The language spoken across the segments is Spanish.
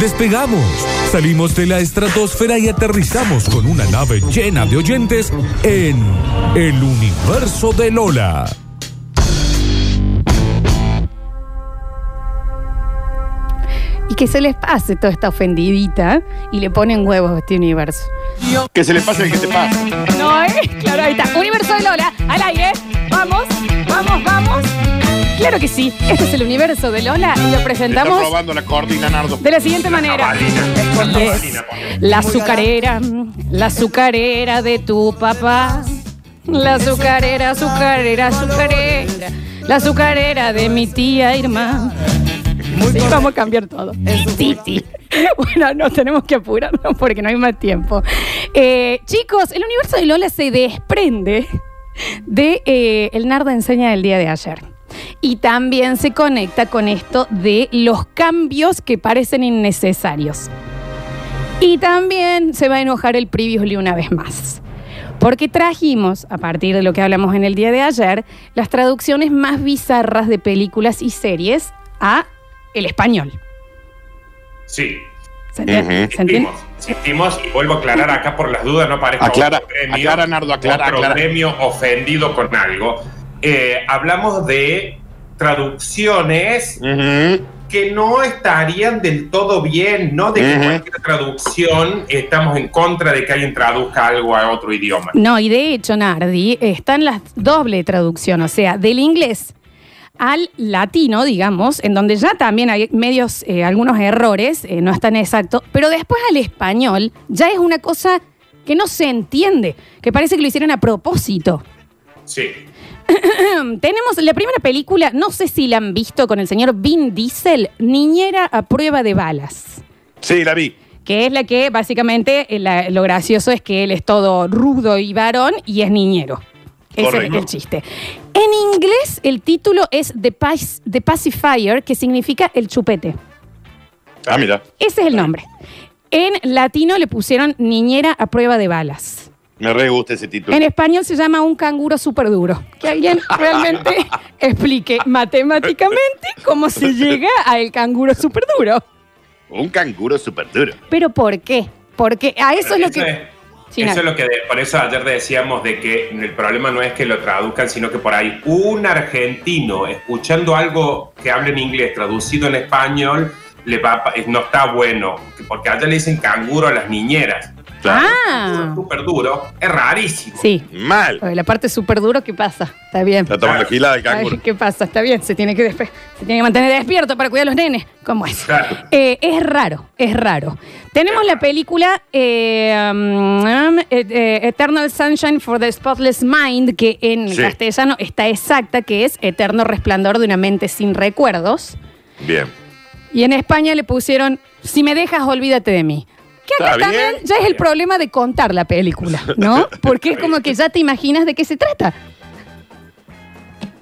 Despegamos, salimos de la estratosfera y aterrizamos con una nave llena de oyentes en el universo de Lola. Y que se les pase toda esta ofendidita y le ponen huevos a este universo. Que se le pase el que te pase. No, ¿eh? Claro, ahí está. Universo de Lola, al aire. Vamos, vamos, vamos. Claro que sí. Este es el universo de Lola y lo presentamos robando la cortina, Nardo. de la siguiente manera. La azucarera, la azucarera de tu papá. La azucarera, azucarera, azucarera. La azucarera de mi tía Irma. Sí, vamos a cambiar todo. Titi. Bueno, no tenemos que apurarnos porque no hay más tiempo. Eh, chicos, el universo de Lola se desprende de eh, el Nardo enseña del día de ayer. Y también se conecta con esto de los cambios que parecen innecesarios. Y también se va a enojar el Previously una vez más. Porque trajimos, a partir de lo que hablamos en el día de ayer, las traducciones más bizarras de películas y series a el español. Sí. ¿Se entiende? Ujú. ¿Se entiende? Sentimos, sentimos, y vuelvo a aclarar acá por las dudas, no parezca Aclara, otro gremio, aclara, Nardo, aclara, otro aclara. gremio ofendido con algo. Eh, hablamos de traducciones que no estarían del todo bien, no de que Ujú. cualquier traducción estamos en contra de que alguien traduzca algo a otro idioma. No, y de hecho, Nardi, están las doble traducción, o sea, del inglés al latino, digamos, en donde ya también hay medios, eh, algunos errores, eh, no están exactos, pero después al español ya es una cosa que no se entiende, que parece que lo hicieron a propósito. Sí. Tenemos la primera película, no sé si la han visto con el señor Vin Diesel, Niñera a prueba de balas. Sí, la vi. Que es la que básicamente eh, la- lo gracioso es que él es todo rudo y varón y es niñero. Ese es Correcto. el chiste. En inglés el título es The, Pac- The Pacifier, que significa el chupete. Ah, mira. Ese es el nombre. En latino le pusieron Niñera a prueba de balas. Me re gusta ese título. En español se llama un canguro súper duro. Que alguien realmente explique matemáticamente cómo se llega al canguro súper duro. Un canguro súper duro. Pero ¿por qué? Porque a eso es lo que... es- eso es lo que, por eso ayer decíamos de que el problema no es que lo traduzcan, sino que por ahí un argentino escuchando algo que habla en inglés traducido en español le va, no está bueno, porque allá le dicen canguro a las niñeras. Claro. Ah, Súper duro, es rarísimo. sí. Mal. La parte súper duro, ¿qué pasa? Está bien. Está tomando Claro. gilada el Ay, canguro. ¿Qué pasa? Está bien, se tiene que, despe- se tiene que mantener despierto para cuidar a los nenes. ¿Cómo es? Claro. Eh, es raro, es raro. Tenemos la película eh, um, um, eh, eh, Eternal Sunshine for the Spotless Mind, que en Sí. castellano está exacta, que es Eterno Resplandor de una mente sin recuerdos. Bien. Y en España le pusieron Si me dejas, olvídate de mí. Que acá Está bien. también ya es el problema de contar la película, ¿no? Porque es como que ya te imaginas de qué se trata.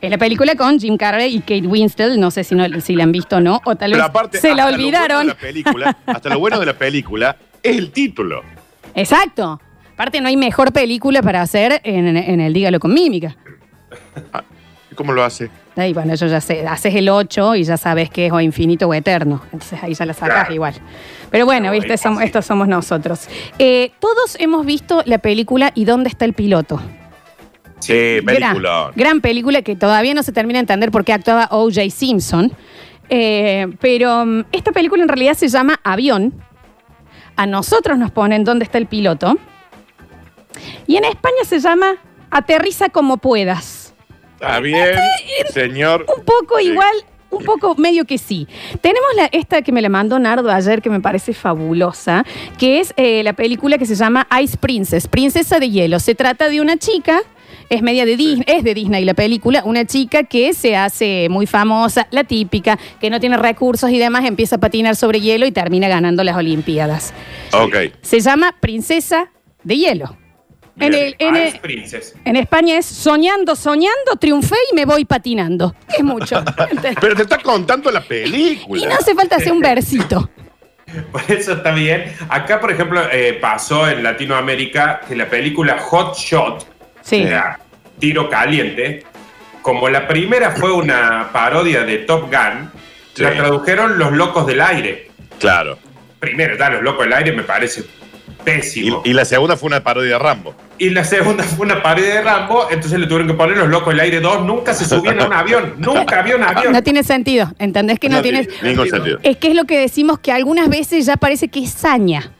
Es la película con Jim Carrey y Kate Winslet, no sé si, no, si la han visto o no, o tal vez Pero aparte, se la hasta lo bueno olvidaron. la película, hasta lo bueno de la película es el título. Exacto. Aparte, no hay mejor película para hacer en, en el Dígalo con Mímica. ¿Cómo lo hace? Ahí, bueno, yo ya sé, haces el 8 y ya sabes que es o infinito o eterno. Entonces ahí ya la sacas Claro. igual. Pero bueno, No, viste, somos, estos somos nosotros. Eh, todos hemos visto la película ¿Y dónde está el piloto? Sí, película. Gran, gran película que todavía no se termina de entender por qué actuaba O.J. Simpson. Eh, pero mm, esta película en realidad se llama Avión. A nosotros nos ponen dónde está el piloto. Y en España se llama Aterriza como puedas. Está bien, señor. Un poco igual, un poco medio que sí. Tenemos la, esta que me la mandó Nardo ayer, que me parece fabulosa, que es eh, la película que se llama Ice Princess, Princesa de Hielo. Se trata de una chica. Es media de Disney, es de Disney la película, una chica que se hace muy famosa, la típica, que no tiene recursos y demás, empieza a patinar sobre hielo y termina ganando las Olimpiadas. Ok. Se llama Princesa de Hielo. En, el- en el- España es soñando, soñando, triunfé y me voy patinando. Es mucho. Pero te está contando la película. Y no hace falta hacer un versito. Por eso está bien. Acá, por ejemplo, eh, pasó en Latinoamérica que la película Hot Shot, Sí. o sea, Tiro Caliente, como la primera fue una parodia de Top Gun, Sí. la tradujeron Los Locos del Aire. Claro. primero, da los locos del aire me parece pésimo. y la segunda fue una parodia de Rambo. Y la segunda fue una pared de Rambo, entonces le tuvieron que poner los locos del aire 2. Nunca se subían a un avión, nunca había un avión. No tiene sentido, ¿entendés que no, tiene... tiene ningún sentido. Es que es lo que decimos que algunas veces ya parece que es saña.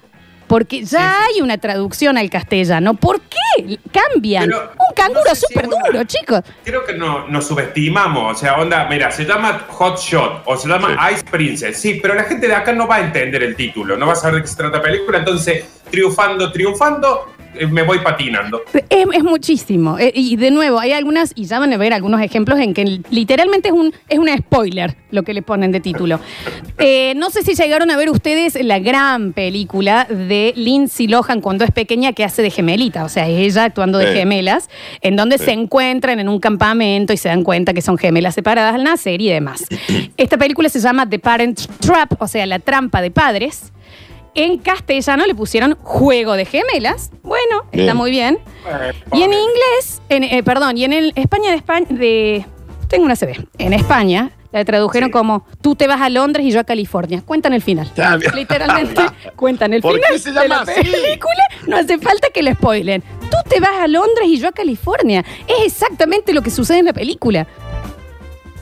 Porque ya hay una traducción al castellano. ¿Por qué cambian? Pero, Un canguro no sé si súper una- duro, chicos. Creo que no, nos subestimamos. O sea, onda, mira, se llama Hot Shot o se llama Ice Princess. Sí, pero la gente de acá no va a entender el título, no va a saber de qué se trata la película. Entonces, triunfando, triunfando, me voy patinando. Es, es muchísimo. Eh, y de nuevo, hay algunas, y ya van a ver algunos ejemplos en que literalmente es un, es una spoiler lo que le ponen de título. Eh, no sé si llegaron a ver ustedes la gran película de Lindsay Lohan cuando es pequeña que hace de gemelita, o sea, es ella actuando de gemelas, en donde se encuentran en un campamento y se dan cuenta que son gemelas separadas al nacer y demás. Esta película se llama The Parent Trap, o sea, la trampa de padres. En castellano le pusieron Juego de Gemelas. Bueno, está muy bien. Y en inglés, en, eh, perdón, y en el España de España, de, tengo una CB. En España la tradujeron Sí. como tú te vas a Londres y yo a California. Cuentan el final. Literalmente cuentan el ¿Por final qué se de la así? película. No hace falta que lo spoilen. Tú te vas a Londres y yo a California. Es exactamente lo que sucede en la película.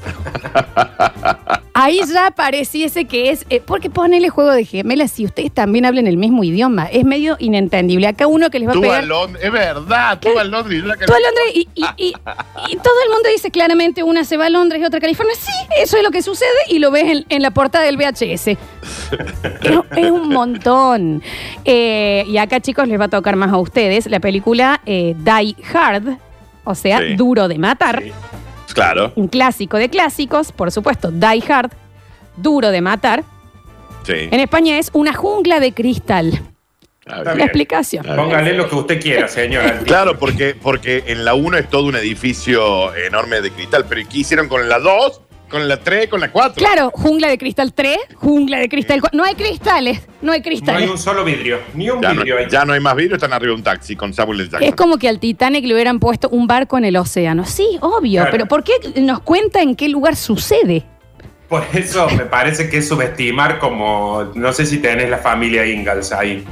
Ahí ya pareciese que es. eh, porque ponele juego de gemelas si ustedes también hablan el mismo idioma. Es medio inentendible. Acá uno que les va a Tú a pegar. Londres, es verdad, tú a Londres. y yo a Tú a Londres y, y- y- y todo el mundo dice claramente una se va a Londres y otra a California. Sí, eso es lo que sucede y lo ves en, en la portada del VHS. es, es un montón. Eh, y acá, chicos, les va a tocar más a ustedes la película eh, Die Hard, o sea, Sí. Duro de Matar. Sí. Claro, Un clásico de clásicos, por supuesto, Die Hard, Duro de Matar. sí. En España es una jungla de cristal. Está La bien. explicación. Está bien. Póngale lo que usted quiera, señora. Claro, porque, porque en la 1 es todo un edificio enorme de cristal, pero ¿qué hicieron con la 2? Con la 3, con la 4. Claro, jungla de cristal 3, jungla de cristal 4. No hay cristales, no hay No cristales. hay un solo vidrio, ni un Ya no, vidrio ahí. ya no hay más vidrio, están arriba de un taxi con Samuel L. Jackson. Es como que al Titanic le hubieran puesto un barco en el océano. Sí, obvio, Claro. pero ¿por qué nos cuenta en qué lugar sucede? Por eso me parece que es subestimar como, no sé si tenés la familia Ingalls ahí.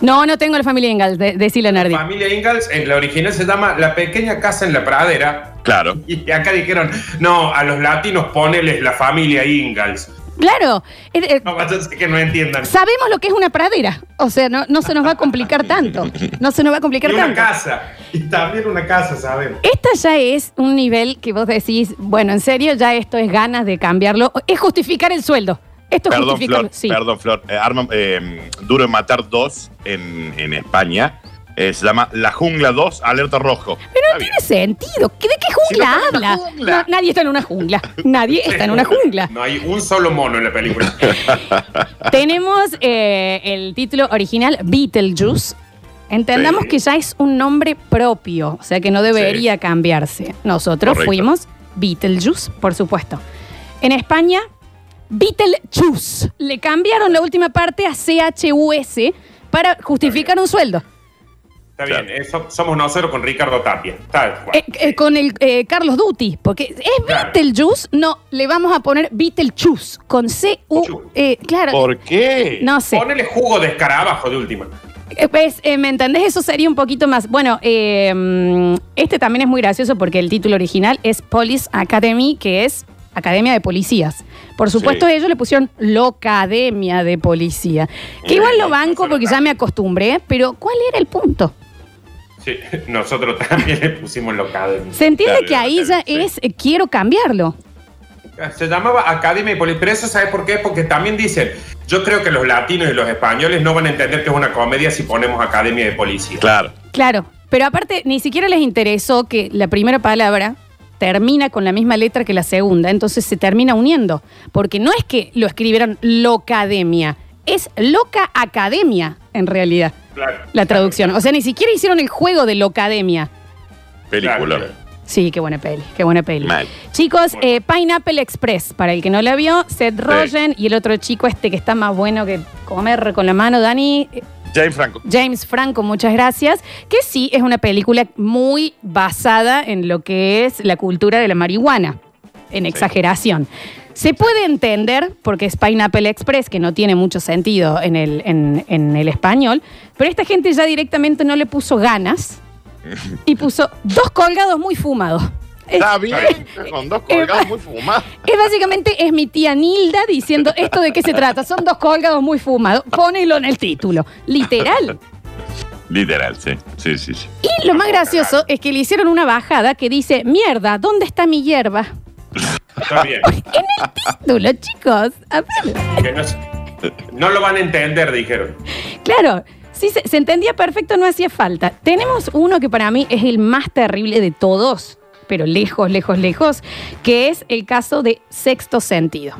No, no tengo la familia Ingalls, de, decile a Nardi. La familia Ingalls en la original se llama La Pequeña Casa en la Pradera. Claro. Y acá dijeron, no, a los latinos poneles la familia Ingalls. Claro, eh, eh, No que no entiendan. sabemos lo que es una pradera. O sea, no, no se nos va a complicar tanto. No se nos va a complicar Y una tanto. casa. Y también una casa, ¿saben? Esta ya es un nivel que vos decís, bueno, en serio, ya esto es ganas de cambiarlo. Es justificar el sueldo. Esto es Perdón. Flor. Sí. Perdón, Flor. Eh, Arma- eh, Duro de Matar 2 en, en España. eh, se llama La Jungla 2, Alerta Rojo. Pero Está no bien. tiene sentido. ¿Qué- ¿De qué jungla Si no en habla? jungla. No, nadie está en una jungla. Nadie está en una jungla. No hay un solo mono en la película. Tenemos eh, el título original Beetlejuice. Entendamos Sí. que ya es un nombre propio, o sea que no debería cambiarse. Nosotros Correcto. fuimos Beetlejuice, por supuesto. En España, Beetlejuice. Le cambiaron la última parte a CHUS para justificar un sueldo. Está Claro. bien, eso- somos nosotros con Ricardo Tapia. Tal cual. Eh, eh, con el eh, Carlos Duty, porque es Claro. Beetlejuice, no, le vamos a poner Beetlejuice con C-U. eh, claro, ¿Por qué? no sé. Ponele jugo de escarabajo de última. Eh, Pues, eh, ¿me entendés? Eso sería un poquito más. Bueno, eh, mm, este también es muy gracioso porque el título original es Police Academy, que es Academia de Policías. Por supuesto, Sí. ellos le pusieron Locademia de Policía. Que Eh, igual lo banco solo porque ya me acostumbré, pero ¿cuál era el punto? Sí, nosotros también le pusimos locado. Se entiende que ahí ya sí. es eh, quiero cambiarlo. Se llamaba Academia de Policía, pero eso ¿sabes por qué? Porque también dicen, yo creo que los latinos y los españoles no van a entender que es una comedia si ponemos Academia de Policía. Claro. Claro, pero aparte ni siquiera les interesó que la primera palabra termina con la misma letra que la segunda, entonces se termina uniendo, porque no es que lo escribieron locademia, es loca academia en realidad Claro. la traducción. O sea, ni siquiera hicieron el juego de locademia. Película. Claro. Sí, qué buena peli, qué buena peli. Mal. Chicos, eh, Pineapple Express, para el que no la vio, Seth Rogen y el otro chico este que está más bueno que comer con la mano, Dani, eh, James Franco. James Franco, muchas gracias. Que sí es una película muy basada en lo que es la cultura de la marihuana, en exageración. Se puede entender porque es Pineapple Express, que no tiene mucho sentido en el, en, en el español, pero esta gente ya directamente no le puso ganas y puso dos colgados muy fumados. Es, Está bien, con dos colgados muy fumados. es básicamente es mi tía Nilda diciendo esto de qué se trata. Son dos colgados muy fumados. Ponelo en el título. Literal. Literal, sí. Sí, sí, sí. Y lo más gracioso es que le hicieron una bajada que dice, mierda, ¿dónde está mi hierba? Está bien. En el título, chicos. A ver. Que no, se- no lo van a entender, dijeron. Claro, sí, se, se entendía perfecto, no hacía falta. Tenemos uno que para mí es el más terrible de todos, pero lejos, lejos, lejos, que es el caso de sexto sentido.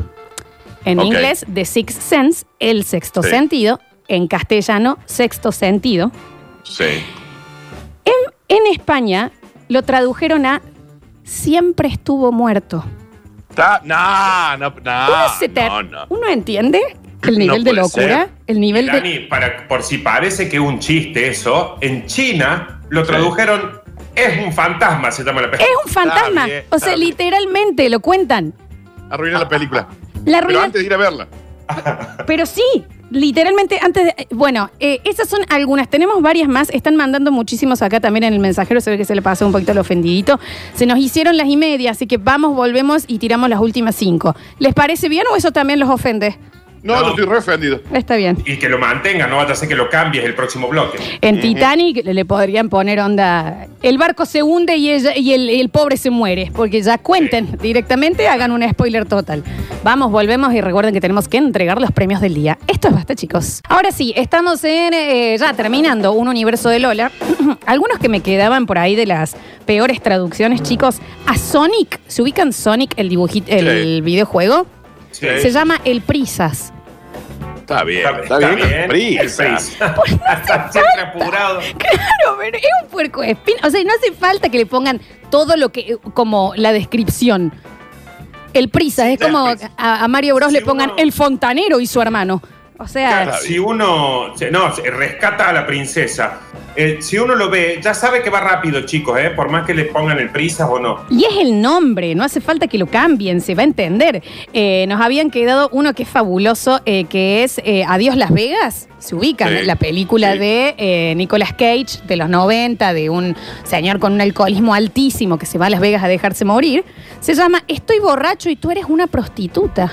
En inglés, The Sixth Sense, el sexto Sí. sentido. En castellano, sexto sentido. Sí. En España lo tradujeron a siempre estuvo muerto. No, no. Uno, no, no. ¿Uno entiende el No nivel de locura? ser. El nivel de... Dani, para, por si parece que es un chiste eso, en China lo tradujeron es un fantasma, se llama la Es película. un fantasma. bien, o sea, literalmente lo cuentan. Arruiné la película. La Pero antes de ir a verla. Pero sí, literalmente antes de... eh, Bueno, eh, esas son algunas. Tenemos varias más. Están mandando muchísimos acá también en el mensajero. Se ve que se le pasó un poquito el ofendidito. Se nos hicieron las y media, así que vamos, volvemos y tiramos las últimas cinco. ¿Les parece bien o eso también los ofende? No, No. no estoy re ofendido. Está bien. Y que lo mantenga, no vaya a ser que lo cambies el próximo bloque. En Titanic le podrían poner onda. El barco se hunde y, ella, y el, el pobre se muere. Porque ya cuenten directamente, hagan un spoiler total. Vamos, volvemos y recuerden que tenemos que entregar los premios del día. Esto es basta, chicos. Ahora sí, estamos en eh, ya terminando un universo de Lola. Algunos que me quedaban por ahí de las peores traducciones, chicos. A Sonic, ¿se ubican Sonic, el dibujito, el Sí. videojuego? Sí. Se llama El Prisas. Está bien, Está, está, está bien. bien. Prisa. El Prisa. Está siempre apurado. Claro, pero es un puerco espín. O sea, no hace falta que le pongan todo lo que, como la descripción. El prisa, es como a, a Mario Bros Si le pongan uno- el fontanero y su hermano. O sea, Claro. Si uno no, se rescata a la princesa, eh, si uno lo ve, ya sabe que va rápido, chicos, eh, por más que le pongan el prisa o no. y es el nombre, no hace falta que lo cambien, se va a entender. Eh, nos habían quedado uno que es fabuloso, eh, que es eh, Adiós Las Vegas. Se ubican, Sí, la película sí. de eh, Nicolas Cage de los 90, de un señor con un alcoholismo altísimo que se va a Las Vegas a dejarse morir. Se llama Estoy borracho y tú eres una prostituta.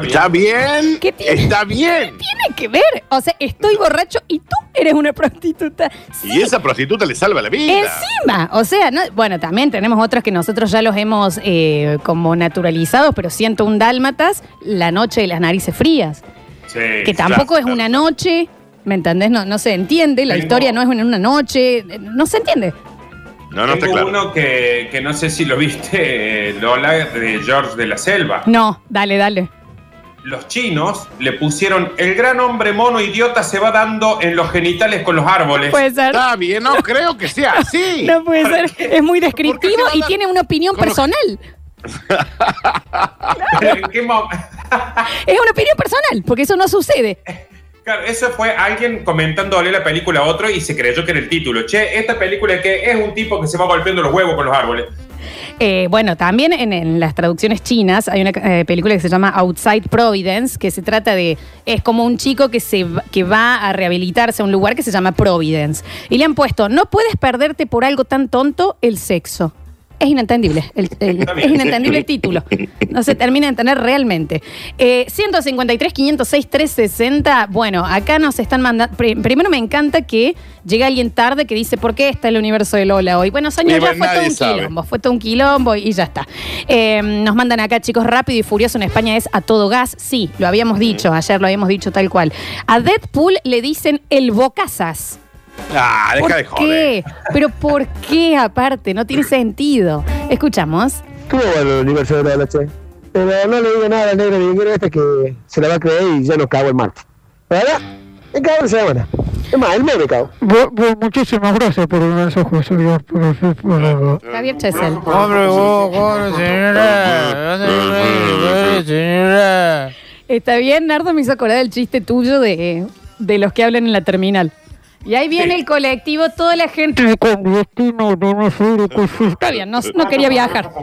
Está bien. Está bien. ¿Qué tiene? Está bien. Tiene que ver. O sea, estoy borracho y tú eres una prostituta. Y esa prostituta le salva la vida. Encima, o sea, no- bueno, también tenemos otros que nosotros ya los hemos eh, como naturalizados, pero siento un dálmatas, la noche de las narices frías, Sí, que tampoco es claro. una noche, ¿me entendés? No, no se entiende, la Tengo- historia no es en una noche, no se entiende. No, no está Tengo claro. uno que, que no sé si lo viste, eh, Lola, de George de la Selva. No, dale, dale. Los chinos le pusieron el gran hombre mono idiota se va dando en los genitales con los árboles. Puede ser. Está bien, no creo que sea así. No puede ser. Es muy descriptivo ¿Por qué se va a y tiene una opinión personal. ¿En qué mo- Es una opinión personal, porque eso no sucede. Claro, eso fue alguien comentándole la película a otro y se creyó que era el título. Che, esta película que es un tipo que se va golpeando los huevos con los árboles. Eh, bueno, también en, las traducciones chinas hay una eh, película que se llama Outside Providence, que se trata de, es como un chico que, se, que va a rehabilitarse a un lugar que se llama Providence. Y le han puesto, no puedes perderte por algo tan tonto el sexo. Es inentendible, el- es inentendible el título. No se termina de entender realmente. Eh, 153, 506, 360. Bueno, acá nos están mandando. Primero me encanta que llega alguien tarde que dice, ¿por qué está el universo de Lola hoy? Bueno, señor, Y ya bueno, fue todo nadie un sabe. quilombo. Fue todo un quilombo y ya está. Eh, nos mandan acá, chicos, rápido y furioso en España es a todo gas. Sí, lo habíamos dicho, ayer lo habíamos dicho tal cual. A Deadpool le dicen el bocazas. Ah, ¿Por deja de joder. qué? Pero ¿por qué aparte? No tiene sentido. Escuchamos. Estuvo bueno el universo de la noche. Pero no le digo nada al negro ninguno este que se la va a creer y ya nos cago el martes. ¿Verdad? Me cago en semana. Es más, el mes me cago. muchísimas gracias por el mensaje, señor. Javier Chesel. Hombre, vos, vos, señora, señora, señora. Está bien, Nardo me hizo acordar del chiste tuyo de, de los que hablan en la terminal. Y ahí viene el colectivo, toda la gente con destino de. Está bien, no, no quería viajar.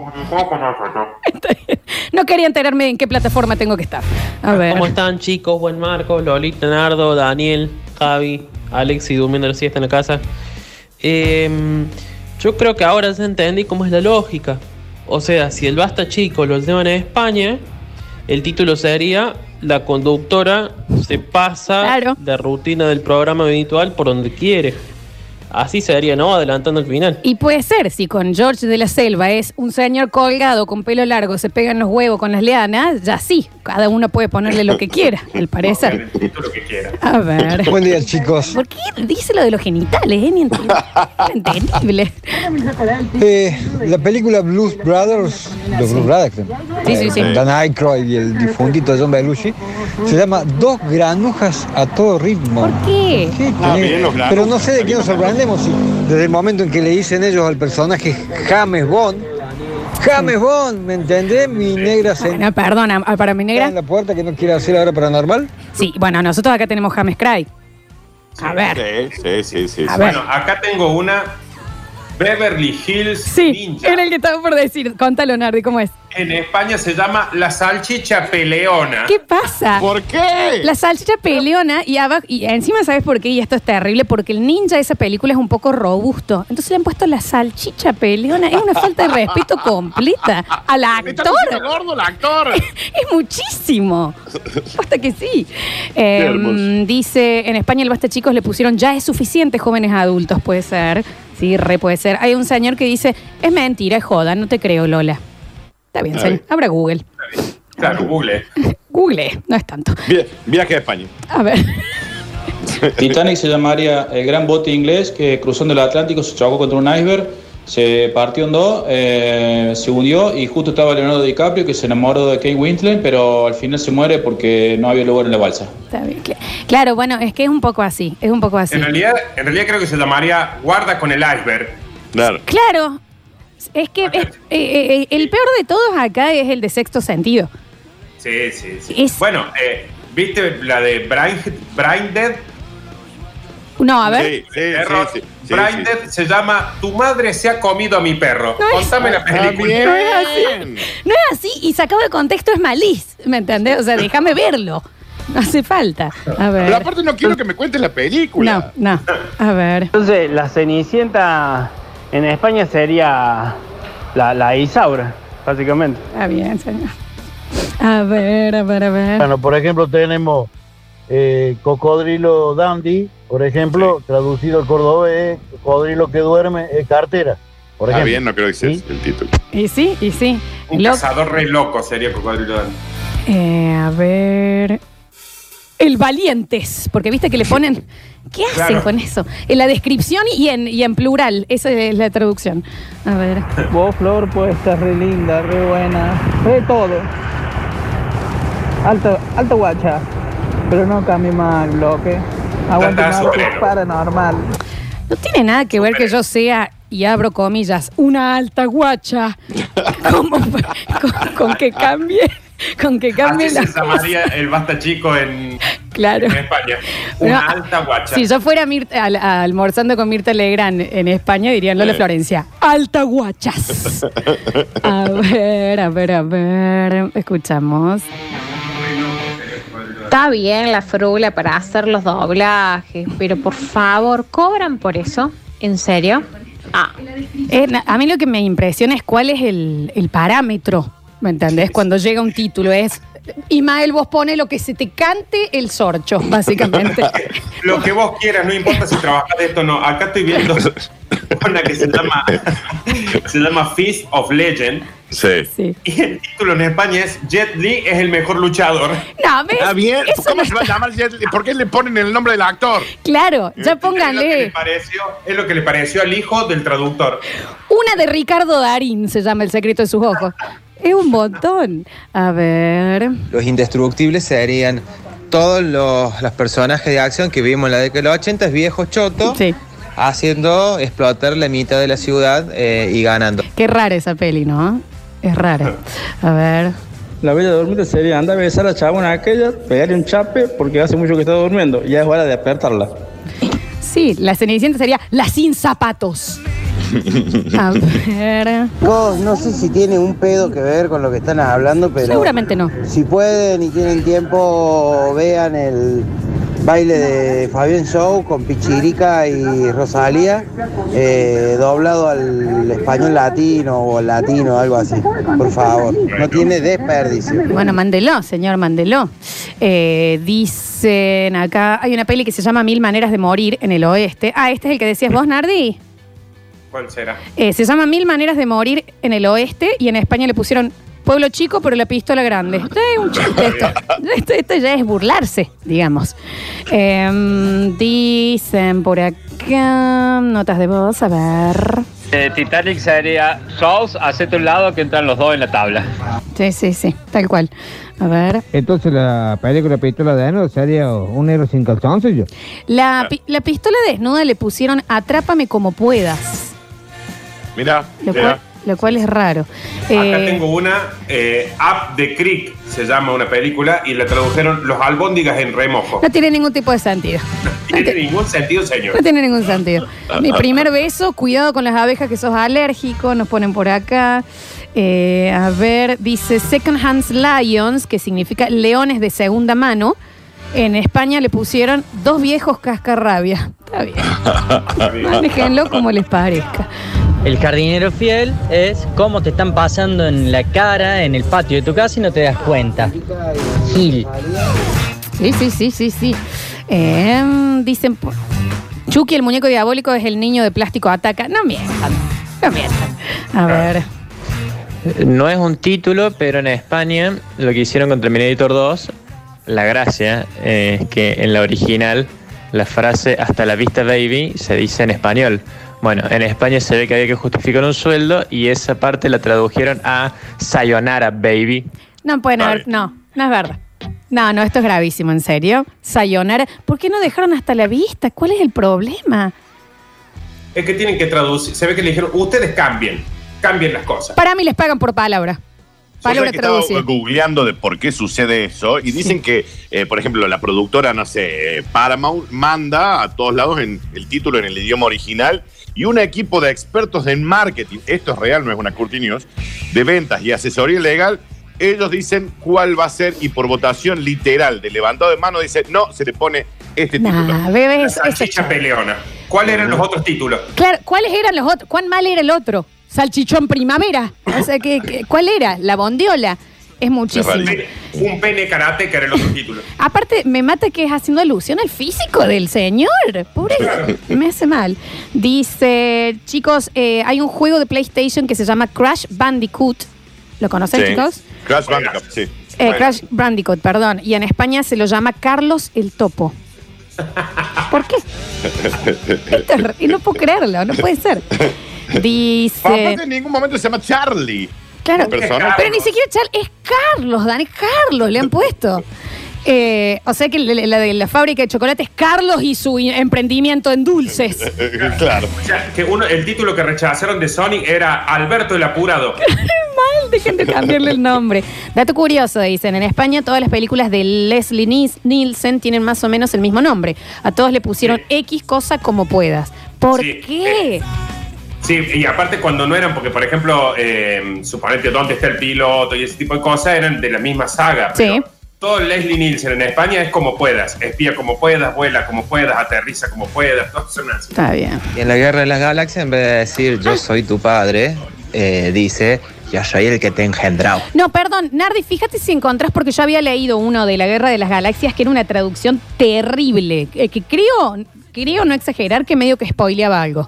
No quería enterarme en qué plataforma tengo que estar. A ver. ¿Cómo están chicos? Buen Marco, Lolita, Nardo, Daniel, Javi, Alex y durmiendo la siesta en la casa. Em, yo creo que ahora ya entendí cómo es la lógica. O sea, si el basta chico lo llevan a España, el título sería La conductora se pasa Claro. de rutina del programa habitual por donde quiere. Así sería, ¿no? Adelantando el final. Y puede ser, si con George de la Selva es un señor colgado con pelo largo, se pegan los huevos con las lianas, ya sí, cada uno puede ponerle lo que quiera, al parecer. Título que quiera. A ver. Buen día, chicos. ¿Por qué dice lo de los genitales? Eh? Ni ent- Entendible. Eh, la película Blues Brothers, los Blues Brothers. Sí, sí, sí. Con Dan Aykroyd y el difuntito John Belushi, se llama Dos granujas a todo ritmo. ¿Por qué? Sí, Ah, bien, los pero no sé de qué nos sorprendemos. si desde el momento en que le dicen ellos al personaje James Bond, James Bond, ¿me entendés? Mi negra se Bueno, perdona, ah, para mi en negra. la puerta que no quiere hacer ahora paranormal. Sí, bueno, nosotros acá tenemos James Cry. A ver. Sí, sí, sí, sí. Bueno, acá tengo una Beverly Hills Sí, Ninja. era el que estaba por decir. Contalo, Nardi, ¿cómo es? En España se llama la salchicha peleona. ¿Qué pasa? ¿Por qué? La salchicha peleona y abajo, y encima sabes por qué, y esto es terrible, porque el ninja de esa película es un poco robusto. Entonces le han puesto la salchicha peleona. Es una falta de respeto completa al ¿Me estás diciendo actor. gordo el actor? Es muchísimo. Hasta que sí. Eh, hermoso. dice, en España el Basta Chicos le pusieron ya es suficiente jóvenes adultos, puede ser. Sí, re puede ser. Hay un señor que dice, es mentira, es joda, no te creo, Lola. Está bien, señor. Abra Google. Claro, Google. Google, no es tanto. Vi- Viaje a España. A ver. Titanic se llamaría el gran bote inglés que cruzando el Atlántico se chocó contra un iceberg, se partió en dos, eh, se hundió y justo estaba Leonardo DiCaprio que se enamoró de Kate Winslet, pero al final se muere porque no había lugar en la balsa. Está bien. cl- Claro, bueno, es que es un poco así, es un poco así. En realidad, en realidad creo que se llamaría Guarda con el iceberg. Claro. Claro, es que es- eh, eh, el peor de todos acá es el de sexto sentido. Sí, sí, sí. Es- Bueno, eh, ¿viste la de Brain, Brain Dead? No, a ver. Sí, sí, Perro, sí, sí, sí, Brain sí. Dead se llama Tu madre se ha comido a mi perro. No es- la película. bien. No es así y sacado de contexto es malís, ¿me entendés? O sea, déjame verlo. No hace falta. A ver. Pero aparte no quiero que me cuentes la No, película. no. A ver. Entonces, la Cenicienta en España sería la, la Isaura, básicamente. Está bien, señor. A ver, a ver, a ver. Bueno, por ejemplo, tenemos eh, Cocodrilo Dandy, por ejemplo, traducido al cordobés, Cocodrilo que duerme es cartera. Por Está ejemplo. bien, no creo que sea ¿Sí? el título. Y sí, y sí. Un Lo- cazador re loco sería Cocodrilo eh, a ver. El Valientes, porque viste que le ponen. ¿Qué hacen Claro. con eso? En la descripción y en, y en plural. Esa es la traducción. A ver. Vos, Flor, pues estás re linda, re buena, re todo. Alta, alta guacha, pero no cambie mal, bloque. Aguante superhéroe. paranormal. No tiene nada que ver que yo sea, y abro comillas, una alta guacha. ¿Cómo? con, con que cambie. Con que cambie Así la se llamaría el Basta Chico en, Claro. en España. Una No, alta guacha. Si yo fuera Mirta- al- almorzando con Mirta Legrand en España, dirían Lola Eh. Florencia, alta guachas. a ver, a ver, a ver. Escuchamos. Está bien la frula para hacer los doblajes, pero por favor, ¿cobran por eso? ¿En serio? Ah, Eh, a mí lo que me impresiona es cuál es el, el parámetro, ¿me entendés? Cuando llega un título es, Imael, vos pone lo que se te cante el sorcho, básicamente. Lo que vos quieras, no importa si trabajas de esto o no. Acá estoy viendo una que se llama, se llama Feast of Legend. Sí. Sí. Y el título en España es Jet Li es el mejor luchador. No, ¿ves? Está bien. Eso ¿Cómo no se va a llamar? Jet Li? ¿Por qué le ponen el nombre del actor? Claro, ya Es lo, que le pónganle. pareció, es lo que le pareció al hijo del traductor. Una de Ricardo Darín se llama El secreto de sus ojos. Es un montón. A ver. Los indestructibles serían todos los, los personajes de acción que vimos en la década de los 80, viejos chotos, Sí. haciendo explotar la mitad de la ciudad eh, y ganando. Qué rara esa peli, ¿no? Es rara. A ver. La bella dormida sería andar a besar a la chabona aquella, pegarle un chape porque hace mucho que está durmiendo. Ya es hora de despertarla. Sí, la Cenicienta sería la sin zapatos. A ver. Chicos, no sé si tiene un pedo que ver con lo que están hablando, pero. Seguramente no. Si pueden y tienen tiempo, vean el baile de Fabián Show con Pichirica y Rosalía, eh, doblado al español latino o al latino, algo así. Por favor, no tiene desperdicio. Bueno, mándelo, señor, mándelo. Eh, dicen acá, hay una peli que se llama Mil Maneras de Morir en el Oeste. Ah, este es el que decías vos, Nardi. ¿Cuál será? Eh, se llama Mil Maneras de Morir en el Oeste y en España le pusieron Pueblo Chico, pero la pistola grande. Esto es un chiste esto. Esto, esto ya es burlarse, digamos. Em, dicen por acá, notas de voz, a ver. Eh, Titanic sería Souls, hacete un lado que entran los dos en la tabla. Sí, sí, sí, tal cual. A ver. Entonces la película Pistola de Eno sería un negro sin calzoncillo. La, pi- la pistola desnuda le pusieron Atrápame como puedas. Mira, Lo cual, lo cual es raro. Acá Eh, tengo una, eh, Up the Creek se llama una película y la tradujeron Los albóndigas en remojo. no tiene ningún tipo de sentido. No tiene ningún sentido, señor. No tiene ningún sentido. Mi primer beso, cuidado con las abejas que sos alérgico, nos ponen por acá. Eh, a ver, dice Second Hands Lions, que significa leones de segunda mano. En España le pusieron dos viejos cascarrabia. Está bien. Manéjenlo como les parezca. El jardinero fiel es cómo te están pasando en la cara en el patio de tu casa y no te das cuenta. Gil. Sí, sí, sí, sí, sí. Em, dicen, por- Chucky, el muñeco diabólico, es el niño de plástico ataca. No mientan, no mientan. A ver. No es un título, pero en España lo que hicieron con Terminator 2, la gracia eh, es que en la original la frase hasta la vista baby se dice en español. Bueno, en España se ve que había que justificar un sueldo y esa parte la tradujeron a sayonara baby. No pueden haber. No, no es verdad. No, no, esto es gravísimo, en serio. Sayonara. ¿Por qué no dejaron hasta la vista? ¿Cuál es el problema? Es que tienen que traducir. Se ve que le dijeron, ustedes cambien, cambien las cosas. Para mí les pagan por palabra. Yo Palabra traducida. googleando de por qué sucede eso y dicen que, eh, por ejemplo, la productora, no sé, eh, Paramount manda a todos lados en el título en el idioma original y un equipo de expertos en marketing, esto es real, no es una Curti News, de ventas y asesoría legal, ellos dicen cuál va a ser y por votación literal de levantado de mano dice, no, se le pone este título. Bebé, es- salchicha peleona. ¿Cuáles eran los otros títulos? Claro, ¿cuáles eran los otros? ¿Cuán mal era el otro? Salchichón primavera. O sea, ¿qué, qué- cuál era? La bondiola. Es muchísimo. Un pene karate que era el otro título. Aparte, me mata que es haciendo alusión al físico del señor. Pobre, me hace mal. Dice, chicos, eh, hay un juego de PlayStation que se llama Crash Bandicoot. ¿Lo conocen, Sí. chicos? Crash Bandicoot, sí. Eh, Crash Bandicoot, perdón. Y en España se lo llama Carlos el Topo. ¿Por qué? Esto es re- y no puedo creerlo, no puede ser. Dice. Aparte en ningún momento se llama Charlie. Claro, pero ni siquiera Charles, es Carlos, Dan, es Carlos, le han puesto. Eh, o sea que la, la de la fábrica de chocolate es Carlos y su emprendimiento en dulces. claro. O sea, que uno, el título que rechazaron de Sony era Alberto el Apurado. Mal, dejen de cambiarle el nombre. Dato curioso, dicen, en España todas las películas de Leslie Nielsen tienen más o menos el mismo nombre. A todos le pusieron X cosa como puedas. ¿Por Sí, qué? Sí, y aparte cuando no eran, porque por ejemplo, eh, suponete dónde está el piloto y ese tipo de cosas eran de la misma saga. Sí. pero Todo Leslie Nielsen en España es como puedas, espía como puedas, vuela como puedas, aterriza como puedas, todos son así. Está bien. Y en la Guerra de las Galaxias, en vez de decir yo soy tu padre, eh, dice yo soy el que te he engendrado. No, perdón, Nardi, fíjate si encontrás, porque yo había leído uno de la Guerra de las Galaxias que era una traducción terrible, eh, que creo, no exagerar que medio que spoileaba algo.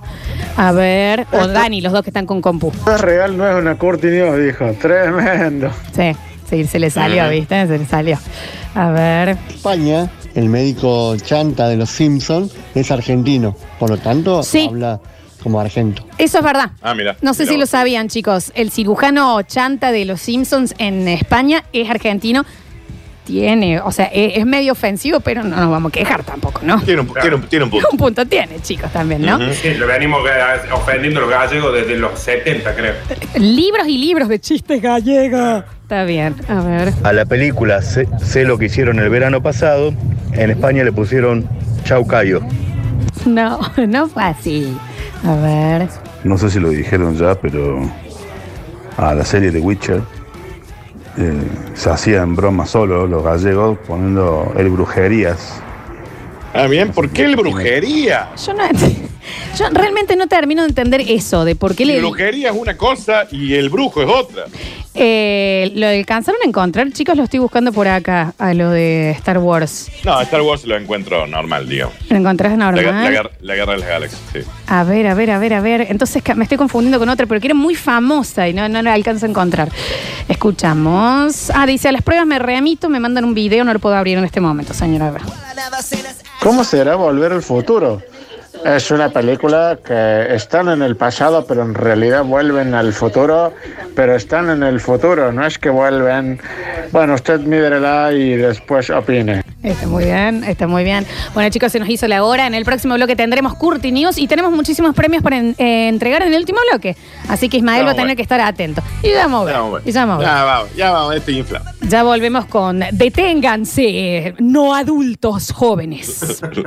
A ver, o Dani, los dos que están con compu. Es real, no es una Curti News, dijo. Tremendo. Sí, sí, se le salió, ¿viste? Se le salió. A ver. España, el médico chanta de los Simpsons es argentino, por lo tanto Sí. habla como argento. Eso es verdad. Ah, mira. No sé Mira si lo sabían, chicos. El cirujano chanta de los Simpsons en España es argentino. Tiene, o sea, e, es, es medio ofensivo, pero no nos vamos a quejar tampoco, ¿no? Tiene un, tiene un- tiene un punto. Un punto tiene, chicos, también, ¿no? Sí, lo venimos ga- ofendiendo a los gallegos desde los 70, creo. Libros y libros de chistes gallegos. Está bien, a ver. A la película sé, Sé lo que hicieron el verano pasado, en España le pusieron Chau Cayo. No, no fue así. A ver. No sé si lo dijeron ya, pero a la serie de Witcher eh, se hacían bromas solo los gallegos poniendo el brujerías. Ah, bien, ¿por qué el brujería? Yo no. Yo realmente no termino de entender eso, de por qué le. Brujería es una cosa y el brujo es otra. Eh, lo alcanzaron a encontrar, chicos, lo estoy buscando por acá, a lo de Star Wars. No, Star Wars lo encuentro normal, digamos. ¿Lo encontrás normal? la guerra, la guerra de las galaxias, sí. A ver, a ver, a ver, a ver. Entonces me estoy confundiendo con otra, pero que era muy famosa y no, no la alcanzo a encontrar. Escuchamos. Ah, dice, a las pruebas me remito, me mandan un video, no lo puedo abrir en este momento, señora. ¿Cómo será Volver al Futuro? Es una película que están en el pasado, pero en realidad vuelven al futuro, pero están en el futuro, no es que vuelven. Bueno, usted mídela y después opine. Está muy bien, está muy bien. Bueno, chicos, se nos hizo la hora. En el próximo bloque tendremos Curti News y tenemos muchísimos premios para en- eh, entregar en el último bloque. Así que Ismael Ya va a tener que estar atento. Y ya vamos vamos. Y ya vamos a ver. ya vamos, ya vamos, estoy inflado. Ya volvemos con Deténganse, no adultos jóvenes.